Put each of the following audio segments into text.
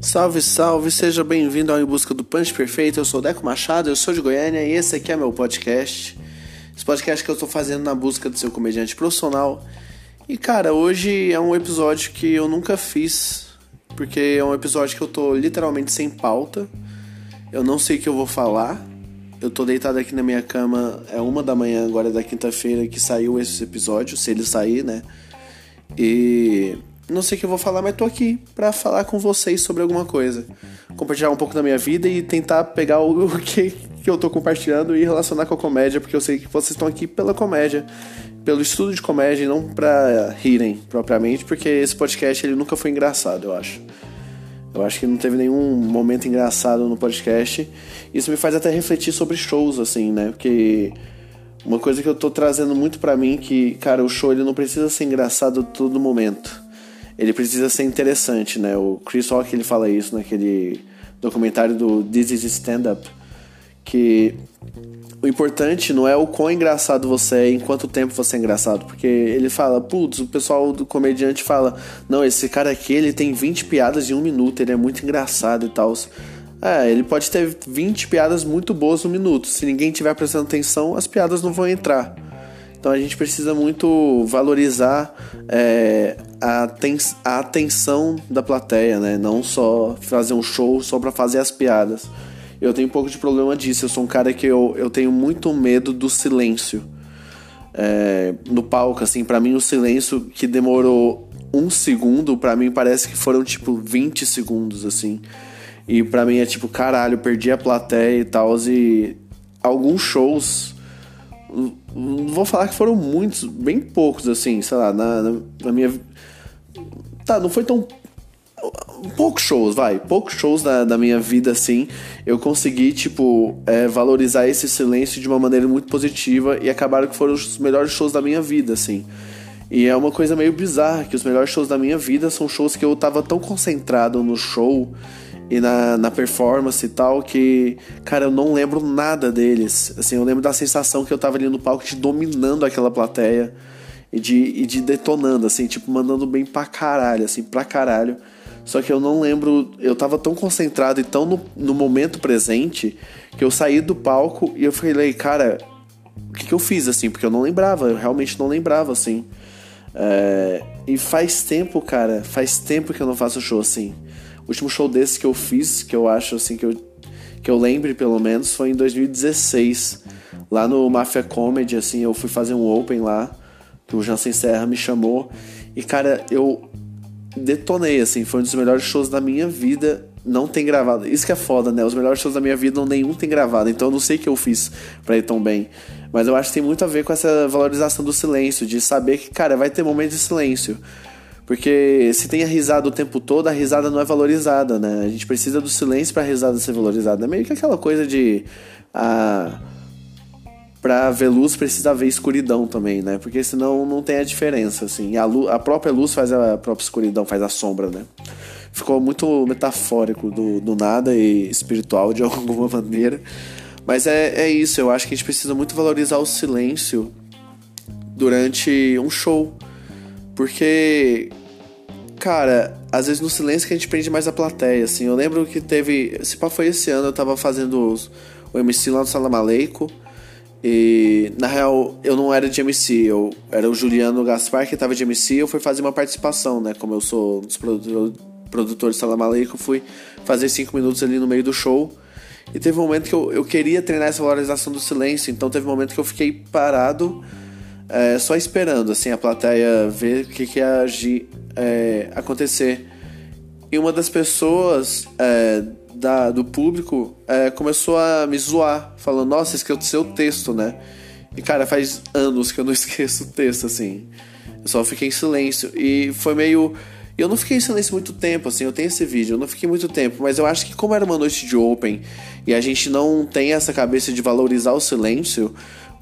Salve, salve, seja bem-vindo ao Em Busca do Punch Perfeito. Eu sou Deco Machado, eu sou de Goiânia e esse aqui é meu podcast. Esse podcast que eu estou fazendo na busca do seu comediante profissional. E cara, hoje é um episódio que eu nunca fiz, porque é um episódio que eu tô literalmente sem pauta. Eu não sei o que eu vou falar. Eu tô deitado aqui na minha cama, é uma da manhã agora da quinta-feira que saiu esse episódio, se ele sair, né? E não sei o que eu vou falar, mas tô aqui para falar com vocês sobre alguma coisa. Compartilhar um pouco da minha vida e tentar pegar o que, que eu tô compartilhando e relacionar com a comédia, porque eu sei que vocês estão aqui pela comédia, pelo estudo de comédia e não pra rirem propriamente, porque esse podcast ele nunca foi engraçado, eu acho. Eu acho que não teve nenhum momento engraçado no podcast. Isso me faz até refletir sobre shows, assim, né? Porque uma coisa que eu tô trazendo muito para mim que, cara, o show ele não precisa ser engraçado todo momento ele precisa ser interessante, né? O Chris Rock ele fala isso naquele documentário do This Is Stand Up, que o importante não é o quão engraçado você é em quanto tempo você é engraçado, porque ele fala, putz, o pessoal do comediante fala, não, esse cara aqui ele tem 20 piadas em um minuto, ele é muito engraçado e tal. É, ele pode ter 20 piadas muito boas no minuto. Se ninguém tiver prestando atenção, as piadas não vão entrar. Então a gente precisa muito valorizar é, a, a atenção da plateia, né? Não só fazer um show só para fazer as piadas. Eu tenho um pouco de problema disso. Eu sou um cara que eu, eu tenho muito medo do silêncio. É, no palco, assim, para mim o silêncio que demorou um segundo, para mim parece que foram tipo 20 segundos, assim. E para mim é tipo, caralho, perdi a plateia e tal. E alguns shows não vou falar que foram muitos, bem poucos, assim, sei lá, na, na, minha. Tá, não foi tão. Poucos shows, vai. Poucos shows da, da minha vida, assim. Eu consegui, tipo, é, valorizar esse silêncio de uma maneira muito positiva e acabaram que foram os melhores shows da minha vida, assim. E é uma coisa meio bizarra, que os melhores shows da minha vida são shows que eu tava tão concentrado no show e na, na performance e tal, que, cara, eu não lembro nada deles. Assim, eu lembro da sensação que eu tava ali no palco de dominando aquela plateia e de, e de detonando, assim, tipo, mandando bem pra caralho, assim, pra caralho. Só que eu não lembro, eu tava tão concentrado e tão no, no momento presente que eu saí do palco e eu falei, cara, o que, que eu fiz, assim? Porque eu não lembrava, eu realmente não lembrava, assim. É, e faz tempo, cara, faz tempo que eu não faço show assim. O último show desse que eu fiz, que eu acho assim que eu, que eu lembre pelo menos, foi em 2016. Lá no Mafia Comedy, assim, eu fui fazer um open lá, que o Jansen Serra me chamou. E, cara, eu detonei, assim, foi um dos melhores shows da minha vida. Não tem gravado. Isso que é foda, né? Os melhores shows da minha vida, nenhum tem gravado. Então eu não sei o que eu fiz pra ir tão bem. Mas eu acho que tem muito a ver com essa valorização do silêncio, de saber que, cara, vai ter momentos de silêncio. Porque se tem a risada o tempo todo, a risada não é valorizada, né? A gente precisa do silêncio para a risada ser valorizada. É meio que aquela coisa de. Ah, pra ver luz precisa ver escuridão também, né? Porque senão não tem a diferença, assim. A, luz, a própria luz faz a própria escuridão, faz a sombra, né? Ficou muito metafórico do, do nada e espiritual de alguma maneira. Mas é, é isso, eu acho que a gente precisa muito valorizar o silêncio durante um show. Porque, cara, às vezes no silêncio que a gente prende mais a plateia, assim. Eu lembro que teve. Se pá, foi esse ano, eu tava fazendo os, o MC lá no Salamaleico. E na real eu não era de MC, eu era o Juliano Gaspar que tava de MC, eu fui fazer uma participação, né? Como eu sou um dos produtores, de Salamaleico, fui fazer cinco minutos ali no meio do show. E teve um momento que eu, eu queria treinar essa valorização do silêncio, então teve um momento que eu fiquei parado é, só esperando assim a plateia ver o que, que ia agir, é, acontecer. E uma das pessoas é, da, do público é, começou a me zoar, falando: Nossa, esqueceu o texto, né? E cara, faz anos que eu não esqueço o texto, assim. Eu só fiquei em silêncio. E foi meio. Eu não fiquei em silêncio muito tempo, assim, eu tenho esse vídeo, eu não fiquei muito tempo, mas eu acho que como era uma noite de open e a gente não tem essa cabeça de valorizar o silêncio,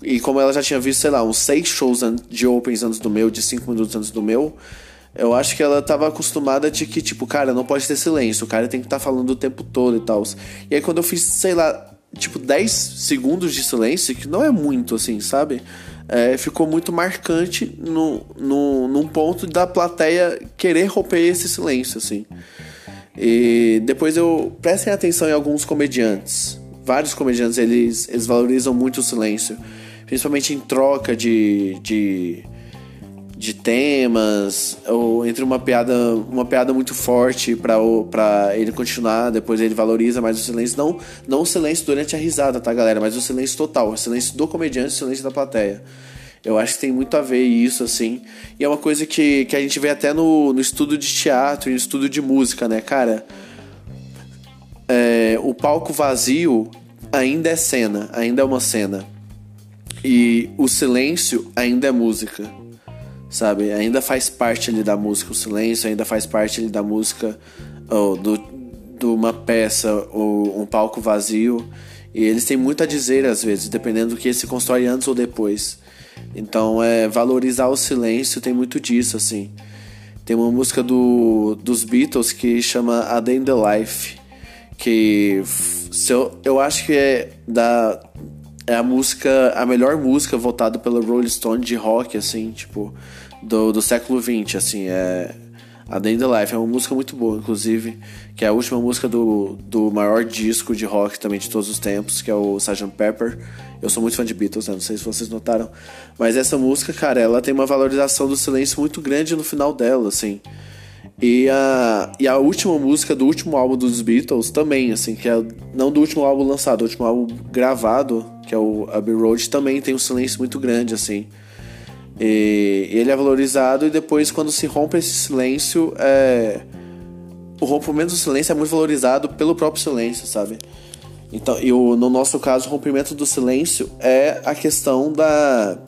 e como ela já tinha visto, sei lá, uns seis shows de opens antes do meu, de cinco minutos antes do meu, eu acho que ela tava acostumada de que, tipo, cara, não pode ter silêncio, o cara tem que estar tá falando o tempo todo e tal. E aí quando eu fiz, sei lá, tipo 10 segundos de silêncio, que não é muito assim, sabe? É, ficou muito marcante no, no, num ponto da plateia querer romper esse silêncio, assim. E depois eu prestem atenção em alguns comediantes. Vários comediantes eles, eles valorizam muito o silêncio, principalmente em troca de, de de temas ou entre uma piada uma piada muito forte para ele continuar depois ele valoriza mais o silêncio. Não não o silêncio durante a risada tá galera? Mas o silêncio total o silêncio do comediante o silêncio da plateia. Eu acho que tem muito a ver isso assim. E é uma coisa que, que a gente vê até no, no estudo de teatro e no estudo de música né cara? É, o palco vazio ainda é cena ainda é uma cena. E o silêncio ainda é música sabe? Ainda faz parte ali da música, o silêncio ainda faz parte ali da música, do, de uma peça ou um palco vazio. E eles têm muito a dizer às vezes, dependendo do que se constrói antes ou depois. Então, é valorizar o silêncio tem muito disso, assim. Tem uma música do, dos Beatles que chama A Day in the Life, que se eu, eu acho que é da é a música, a melhor música votada pela Rolling Stone de rock, assim, tipo, do, do século XX, assim, é a Day in the Life é uma música muito boa, inclusive, que é a última música do, do maior disco de rock também de todos os tempos, que é o Sgt. Pepper. Eu sou muito fã de Beatles, né? não sei se vocês notaram, mas essa música, cara, ela tem uma valorização do silêncio muito grande no final dela, assim. E a, e a última música do último álbum dos Beatles também, assim, que é não do último álbum lançado, o último álbum gravado, que é o Abbey Road, também tem um silêncio muito grande, assim. E ele é valorizado e depois quando se rompe esse silêncio, é... o rompimento do silêncio é muito valorizado pelo próprio silêncio, sabe? Então, e o, no nosso caso, o rompimento do silêncio é a questão da,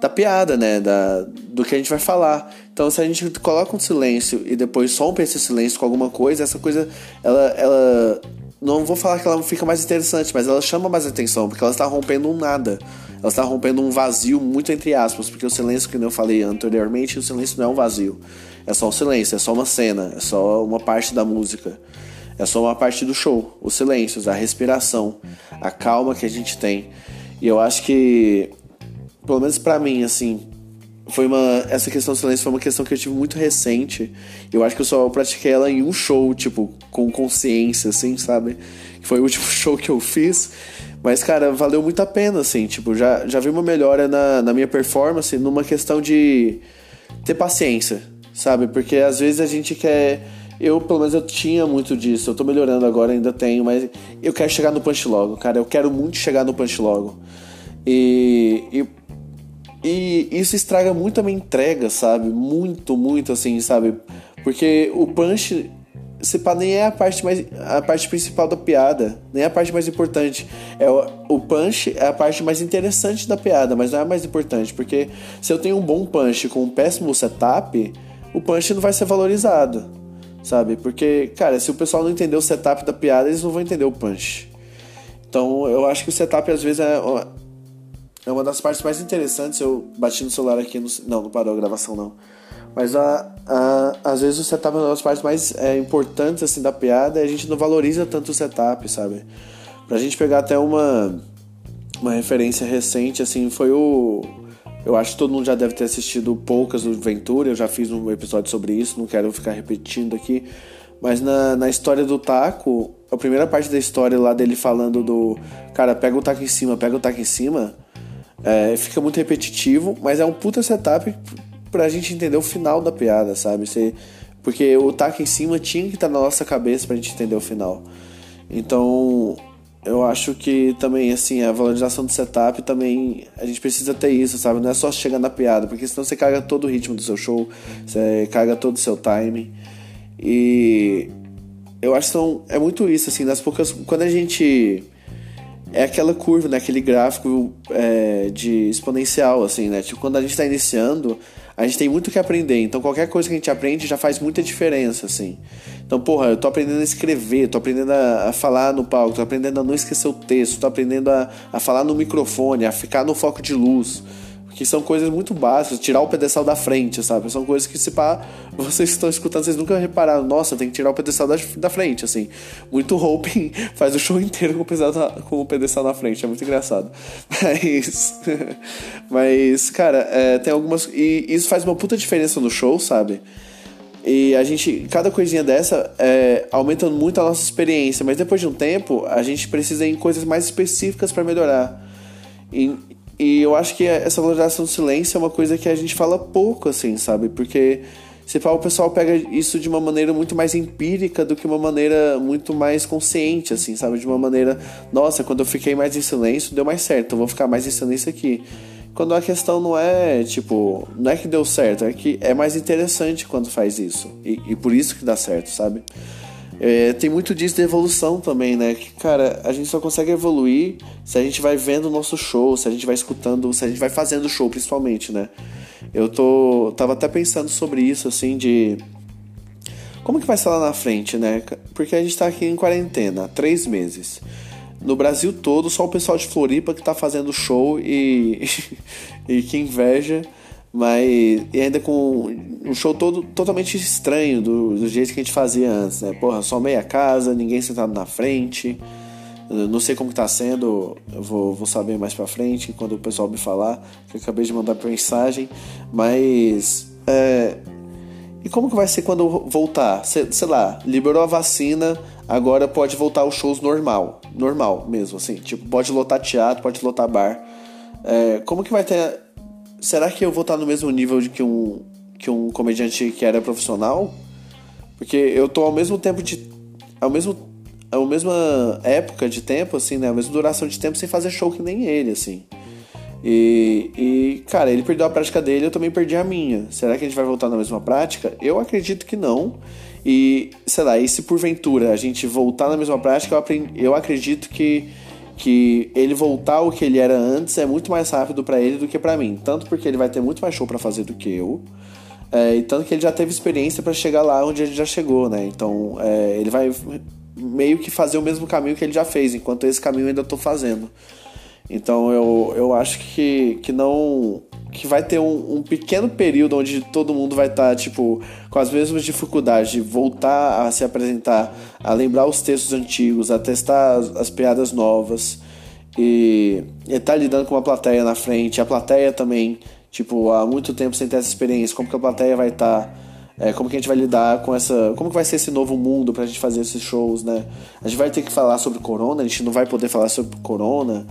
da piada, né? Da, do que a gente vai falar. Então, se a gente coloca um silêncio e depois rompe esse silêncio com alguma coisa, essa coisa, ela, ela não vou falar que ela fica mais interessante, mas ela chama mais atenção, porque ela está rompendo um nada. Ela está rompendo um vazio muito entre aspas, porque o silêncio que eu falei anteriormente, o silêncio não é um vazio. É só um silêncio, é só uma cena, é só uma parte da música. É só uma parte do show, os silêncios, a respiração, a calma que a gente tem. E eu acho que, pelo menos para mim, assim, foi uma essa questão do silêncio foi uma questão que eu tive muito recente. Eu acho que eu só pratiquei ela em um show, tipo, com consciência, assim, sabe? Foi o último show que eu fiz. Mas, cara, valeu muito a pena, assim, tipo, já, já vi uma melhora na, na minha performance numa questão de ter paciência, sabe? Porque às vezes a gente quer. Eu, pelo menos, eu tinha muito disso. Eu tô melhorando agora, ainda tenho, mas eu quero chegar no punch logo, cara. Eu quero muito chegar no punch logo. E, e e isso estraga muito a minha entrega, sabe? Muito, muito assim, sabe? Porque o punch, se pá, nem é a parte mais a parte principal da piada, nem é a parte mais importante. É o, o punch é a parte mais interessante da piada, mas não é a mais importante, porque se eu tenho um bom punch com um péssimo setup, o punch não vai ser valorizado, sabe? Porque, cara, se o pessoal não entender o setup da piada, eles não vão entender o punch. Então, eu acho que o setup às vezes é é uma das partes mais interessantes. Eu bati no celular aqui, no, não, não parou a gravação não. Mas a, a, às vezes o setup é uma das partes mais é, importantes assim da piada e a gente não valoriza tanto o setup, sabe? Pra gente pegar até uma, uma referência recente, assim, foi o. Eu acho que todo mundo já deve ter assistido Poucas do Ventura, eu já fiz um episódio sobre isso, não quero ficar repetindo aqui. Mas na, na história do taco, a primeira parte da história lá dele falando do. Cara, pega o taco em cima, pega o taco em cima é, fica muito repetitivo, mas é um puta setup pra gente entender o final da piada, sabe? Você, porque o taco em cima tinha que estar tá na nossa cabeça pra gente entender o final. Então, eu acho que também, assim, a valorização do setup também, a gente precisa ter isso, sabe? Não é só chegar na piada, porque senão você caga todo o ritmo do seu show, você caga todo o seu timing. E eu acho que são, é muito isso, assim, nas poucas. Quando a gente é aquela curva, né? Aquele gráfico é, de exponencial, assim, né? Tipo, quando a gente está iniciando, a gente tem muito que aprender. Então, qualquer coisa que a gente aprende já faz muita diferença, assim. Então, porra, eu tô aprendendo a escrever, tô aprendendo a, a falar no palco, tô aprendendo a não esquecer o texto, tô aprendendo a, a falar no microfone, a ficar no foco de luz. Que são coisas muito básicas, tirar o pedestal da frente, sabe? São coisas que se pá, vocês estão escutando, vocês nunca repararam, nossa, tem que tirar o pedestal da, da frente, assim. Muito Hope faz o show inteiro com o, pedestal, com o pedestal na frente, é muito engraçado. Mas, mas cara, é, tem algumas. E isso faz uma puta diferença no show, sabe? E a gente, cada coisinha dessa é, aumenta muito a nossa experiência, mas depois de um tempo a gente precisa ir em coisas mais específicas para melhorar. E eu acho que essa valorização do silêncio é uma coisa que a gente fala pouco, assim, sabe? Porque se o pessoal pega isso de uma maneira muito mais empírica do que uma maneira muito mais consciente, assim, sabe? De uma maneira, nossa, quando eu fiquei mais em silêncio, deu mais certo, eu vou ficar mais em silêncio aqui. Quando a questão não é, tipo, não é que deu certo, é que é mais interessante quando faz isso. E, e por isso que dá certo, sabe? É, tem muito disso de evolução também, né? Que, cara, a gente só consegue evoluir se a gente vai vendo o nosso show, se a gente vai escutando, se a gente vai fazendo show, principalmente, né? Eu tô. tava até pensando sobre isso, assim, de. Como que vai ser lá na frente, né? Porque a gente tá aqui em quarentena, três meses no Brasil todo, só o pessoal de Floripa que tá fazendo show e, e que inveja, mas e ainda com um show todo totalmente estranho do, do jeito que a gente fazia antes, né? Porra, só meia casa, ninguém sentado na frente. não sei como que tá sendo, vou, vou saber mais pra frente quando o pessoal me falar, que eu acabei de mandar mensagem, mas é, e como que vai ser quando voltar? Sei, sei lá, liberou a vacina, agora pode voltar os shows normal. Normal mesmo, assim. Tipo, pode lotar teatro, pode lotar bar. É, como que vai ter. Será que eu vou estar no mesmo nível de que um, que um comediante que era profissional? Porque eu tô ao mesmo tempo de. Ao mesmo. A mesma época de tempo, assim, né? A mesma duração de tempo sem fazer show que nem ele, assim. E, e, cara, ele perdeu a prática dele, eu também perdi a minha. Será que a gente vai voltar na mesma prática? Eu acredito que não. E, sei lá, e se porventura a gente voltar na mesma prática, eu, aprendi, eu acredito que, que ele voltar ao que ele era antes é muito mais rápido para ele do que para mim. Tanto porque ele vai ter muito mais show para fazer do que eu. É, e tanto que ele já teve experiência para chegar lá onde ele já chegou, né? Então, é, ele vai meio que fazer o mesmo caminho que ele já fez, enquanto esse caminho eu ainda tô fazendo. Então eu, eu acho que, que não. que vai ter um, um pequeno período onde todo mundo vai estar, tá, tipo, com as mesmas dificuldades de voltar a se apresentar, a lembrar os textos antigos, a testar as, as piadas novas e estar tá lidando com uma plateia na frente. A plateia também, tipo, há muito tempo sem ter essa experiência, como que a plateia vai estar. Tá, é, como que a gente vai lidar com essa. Como que vai ser esse novo mundo pra gente fazer esses shows, né? A gente vai ter que falar sobre corona, a gente não vai poder falar sobre corona.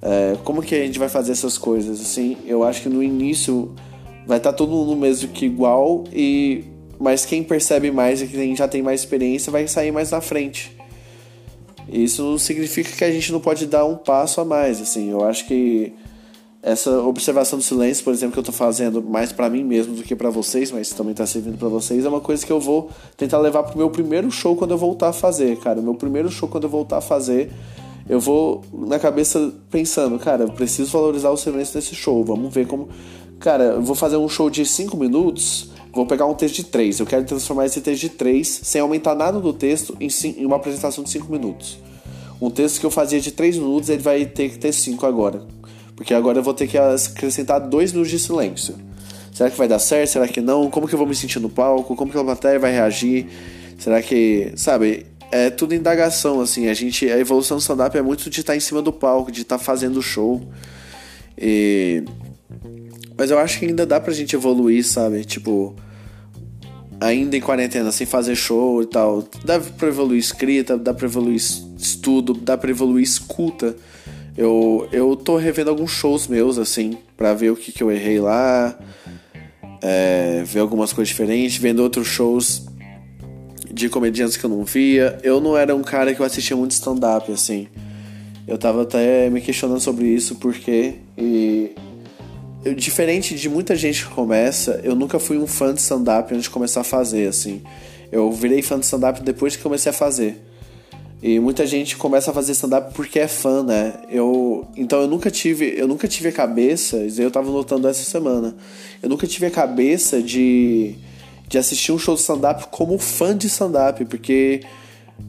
É, como que a gente vai fazer essas coisas? Assim, eu acho que no início vai estar tá todo mundo mesmo que igual e mas quem percebe mais e quem já tem mais experiência vai sair mais na frente. Isso significa que a gente não pode dar um passo a mais, assim. Eu acho que essa observação do silêncio, por exemplo, que eu tô fazendo mais para mim mesmo do que para vocês, mas também tá servindo para vocês, é uma coisa que eu vou tentar levar pro meu primeiro show quando eu voltar a fazer, cara. Meu primeiro show quando eu voltar a fazer, eu vou na cabeça pensando, cara, eu preciso valorizar o silêncio desse show. Vamos ver como. Cara, eu vou fazer um show de 5 minutos, vou pegar um texto de 3. Eu quero transformar esse texto de 3, sem aumentar nada do texto, em, em uma apresentação de 5 minutos. Um texto que eu fazia de 3 minutos, ele vai ter que ter 5 agora. Porque agora eu vou ter que acrescentar 2 minutos de silêncio. Será que vai dar certo? Será que não? Como que eu vou me sentir no palco? Como que a plateia vai reagir? Será que, sabe, é tudo indagação, assim. A gente, a evolução do stand-up é muito de estar tá em cima do palco, de estar tá fazendo show. E... Mas eu acho que ainda dá pra gente evoluir, sabe? Tipo, ainda em quarentena, sem fazer show e tal. Dá pra evoluir escrita, dá pra evoluir estudo, dá pra evoluir escuta. Eu, eu tô revendo alguns shows meus, assim, pra ver o que, que eu errei lá. É, ver algumas coisas diferentes, vendo outros shows de comediantes que eu não via. Eu não era um cara que eu assistia muito stand-up, assim. Eu tava até me questionando sobre isso, porque. E. Eu, diferente de muita gente que começa, eu nunca fui um fã de stand-up antes de começar a fazer, assim. Eu virei fã de stand-up depois que comecei a fazer. E muita gente começa a fazer stand-up porque é fã, né? Eu, então eu nunca tive, eu nunca tive a cabeça, eu tava notando essa semana. Eu nunca tive a cabeça de de assistir um show de stand-up como fã de stand-up, porque,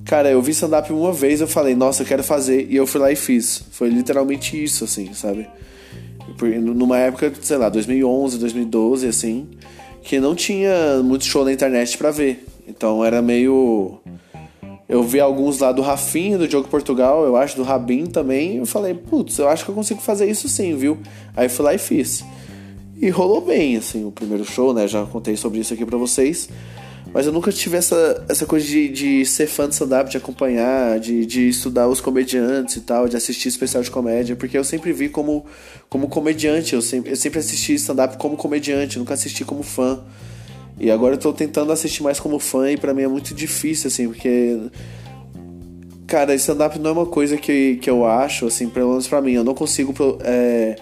cara, eu vi stand-up uma vez, eu falei, nossa, eu quero fazer, e eu fui lá e fiz. Foi literalmente isso, assim, sabe? Numa época, sei lá, 2011, 2012, assim, que não tinha muito show na internet para ver. Então era meio. Eu vi alguns lá do Rafinha, do Diogo Portugal, eu acho, do Rabin também. Eu falei, putz, eu acho que eu consigo fazer isso sim, viu? Aí fui lá e fiz. E rolou bem, assim, o primeiro show, né? Já contei sobre isso aqui pra vocês. Mas eu nunca tive essa, essa coisa de, de ser fã de stand-up, de acompanhar, de, de estudar os comediantes e tal, de assistir especial de comédia, porque eu sempre vi como, como comediante, eu sempre, eu sempre assisti stand-up como comediante, nunca assisti como fã. E agora eu tô tentando assistir mais como fã e para mim é muito difícil, assim, porque. Cara, stand-up não é uma coisa que, que eu acho, assim, pelo menos pra mim. Eu não consigo é,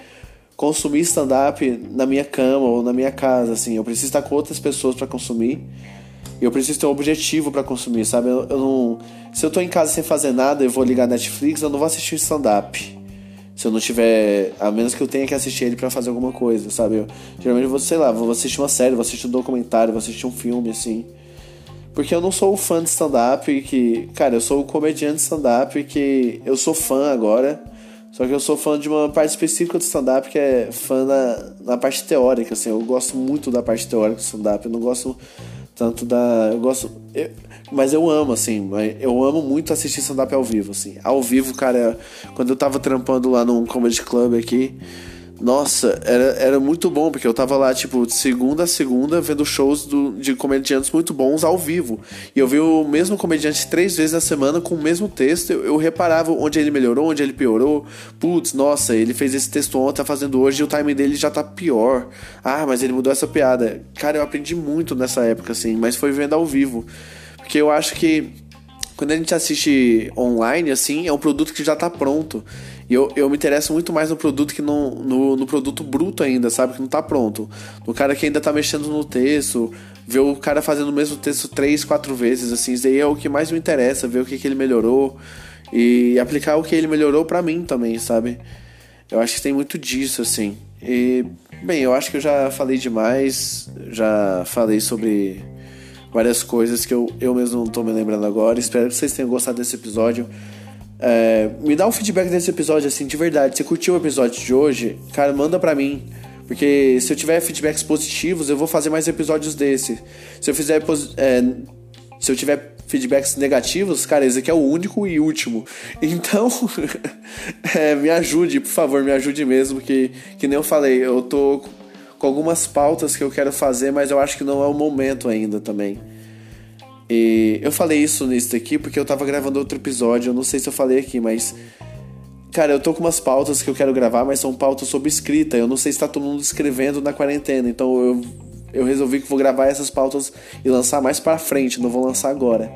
consumir stand-up na minha cama ou na minha casa, assim. Eu preciso estar com outras pessoas para consumir. E eu preciso ter um objetivo para consumir, sabe? Eu, eu, não, se eu tô em casa sem fazer nada e vou ligar Netflix, eu não vou assistir stand-up. Se eu não tiver. A menos que eu tenha que assistir ele para fazer alguma coisa, sabe? Eu, geralmente eu sei lá, vou assistir uma série, vou assistir um documentário, vou assistir um filme, assim. Porque eu não sou o fã de stand-up que. Cara, eu sou o comediante de stand-up que. Eu sou fã agora. Só que eu sou fã de uma parte específica do stand-up que é fã na, na parte teórica, assim. Eu gosto muito da parte teórica do stand-up. Eu não gosto tanto da. Eu gosto. Eu, mas eu amo, assim. Eu amo muito assistir stand-up ao vivo, assim. Ao vivo, cara, quando eu tava trampando lá num comedy club aqui. Nossa, era, era muito bom, porque eu tava lá, tipo, de segunda a segunda, vendo shows do, de comediantes muito bons ao vivo. E eu vi o mesmo comediante três vezes na semana com o mesmo texto. Eu, eu reparava onde ele melhorou, onde ele piorou. Putz, nossa, ele fez esse texto ontem, tá fazendo hoje e o timing dele já tá pior. Ah, mas ele mudou essa piada. Cara, eu aprendi muito nessa época, assim, mas foi vendo ao vivo. Porque eu acho que quando a gente assiste online, assim, é um produto que já tá pronto. E eu, eu me interesso muito mais no produto que no, no, no, produto bruto ainda, sabe? Que não tá pronto. No cara que ainda tá mexendo no texto, ver o cara fazendo o mesmo texto três, quatro vezes, assim, isso aí é o que mais me interessa, ver o que, que ele melhorou e aplicar o que ele melhorou para mim também, sabe? Eu acho que tem muito disso, assim. E, bem, eu acho que eu já falei demais, já falei sobre várias coisas que eu, eu mesmo não tô me lembrando agora. Espero que vocês tenham gostado desse episódio. É, me dá um feedback desse episódio, assim, de verdade. Se curtiu o episódio de hoje, cara, manda pra mim. Porque se eu tiver feedbacks positivos, eu vou fazer mais episódios desse. Se eu fizer. É, se eu tiver feedbacks negativos, cara, esse aqui é o único e último. Então, é, me ajude, por favor, me ajude mesmo. Que, que nem eu falei, eu tô com algumas pautas que eu quero fazer, mas eu acho que não é o momento ainda também. E eu falei isso nisso aqui porque eu tava gravando outro episódio, eu não sei se eu falei aqui, mas. Cara, eu tô com umas pautas que eu quero gravar, mas são pautas sobre escrita. Eu não sei se tá todo mundo escrevendo na quarentena, então eu, eu resolvi que vou gravar essas pautas e lançar mais pra frente, não vou lançar agora.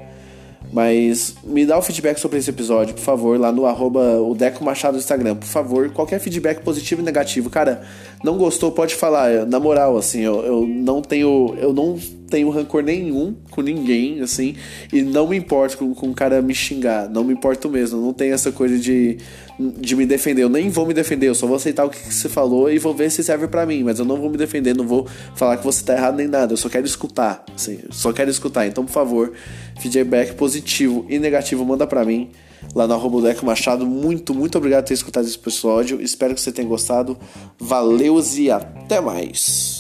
Mas me dá o feedback sobre esse episódio, por favor, lá no arroba o Deco Machado no Instagram. Por favor, qualquer feedback positivo e negativo. Cara, não gostou, pode falar. Na moral, assim, eu, eu não tenho. Eu não tenho rancor nenhum com ninguém, assim, e não me importo com, com o cara me xingar, não me importo mesmo, não tem essa coisa de, de me defender, eu nem vou me defender, eu só vou aceitar o que, que você falou e vou ver se serve para mim, mas eu não vou me defender, não vou falar que você tá errado nem nada, eu só quero escutar, assim, só quero escutar, então por favor, feedback positivo e negativo manda para mim, lá no arroba Deco Machado. Muito, muito obrigado por ter escutado esse episódio. Espero que você tenha gostado. Valeu e até mais.